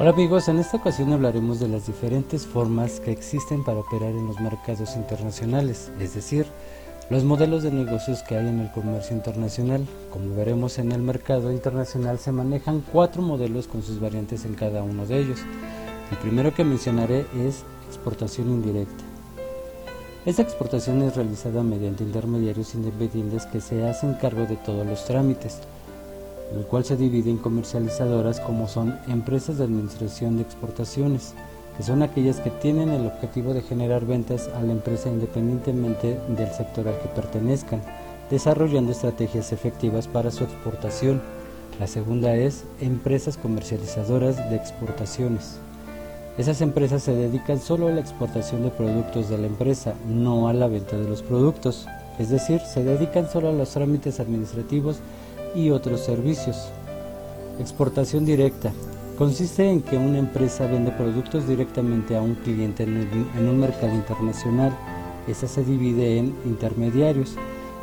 Hola amigos, en esta ocasión hablaremos de las diferentes formas que existen para operar en los mercados internacionales, es decir, los modelos de negocios que hay en el comercio internacional. Como veremos en el mercado internacional se manejan cuatro modelos con sus variantes en cada uno de ellos. El primero que mencionaré es exportación indirecta. Esta exportación es realizada mediante intermediarios independientes que se hacen cargo de todos los trámites el cual se divide en comercializadoras como son empresas de administración de exportaciones, que son aquellas que tienen el objetivo de generar ventas a la empresa independientemente del sector al que pertenezcan, desarrollando estrategias efectivas para su exportación. La segunda es empresas comercializadoras de exportaciones. Esas empresas se dedican solo a la exportación de productos de la empresa, no a la venta de los productos. Es decir, se dedican solo a los trámites administrativos y otros servicios. Exportación directa. Consiste en que una empresa vende productos directamente a un cliente en, un mercado internacional. Esta se divide en intermediarios,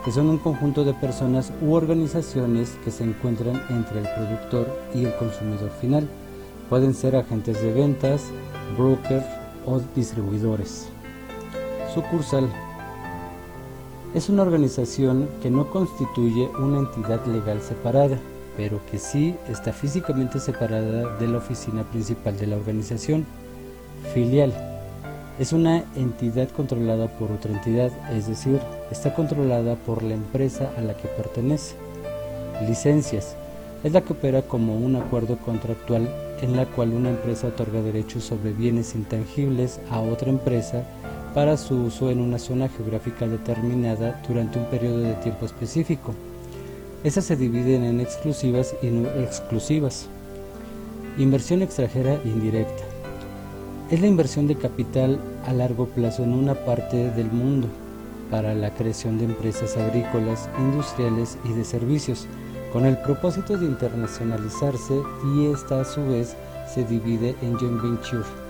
que son un conjunto de personas u organizaciones que se encuentran entre el productor y el consumidor final. Pueden ser agentes de ventas, brokers o distribuidores. Sucursal es una organización que no constituye una entidad legal separada, pero que sí está físicamente separada de la oficina principal de la organización. Filial es una entidad controlada por otra entidad, es decir, está controlada por la empresa a la que pertenece. Licencias es la que opera como un acuerdo contractual en la cual una empresa otorga derechos sobre bienes intangibles a otra empresa para su uso en una zona geográfica determinada durante un periodo de tiempo específico. Estas se dividen en exclusivas y no exclusivas. Inversión extranjera indirecta. Es la inversión de capital a largo plazo en una parte del mundo para la creación de empresas agrícolas, industriales y de servicios, con el propósito de internacionalizarse y esta a su vez se divide en joint venture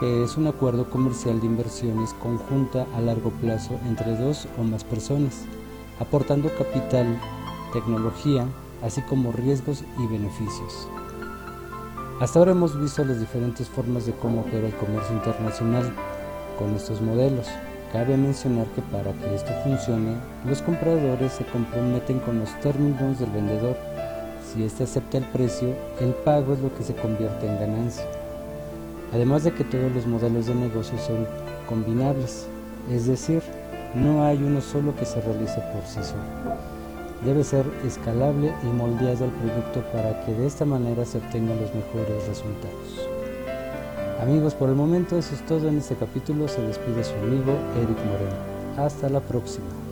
que es un acuerdo comercial de inversiones conjunta a largo plazo entre dos o más personas, aportando capital, tecnología, así como riesgos y beneficios. Hasta ahora hemos visto las diferentes formas de cómo opera el comercio internacional con estos modelos. Cabe mencionar que para que esto funcione, los compradores se comprometen con los términos del vendedor. Si éste acepta el precio, el pago es lo que se convierte en ganancia. Además de que todos los modelos de negocio son combinables, es decir, no hay uno solo que se realice por sí solo. Debe ser escalable y moldeado al producto para que de esta manera se obtengan los mejores resultados. Amigos, por el momento eso es todo en este capítulo. Se despide su amigo Eric Moreno. Hasta la próxima.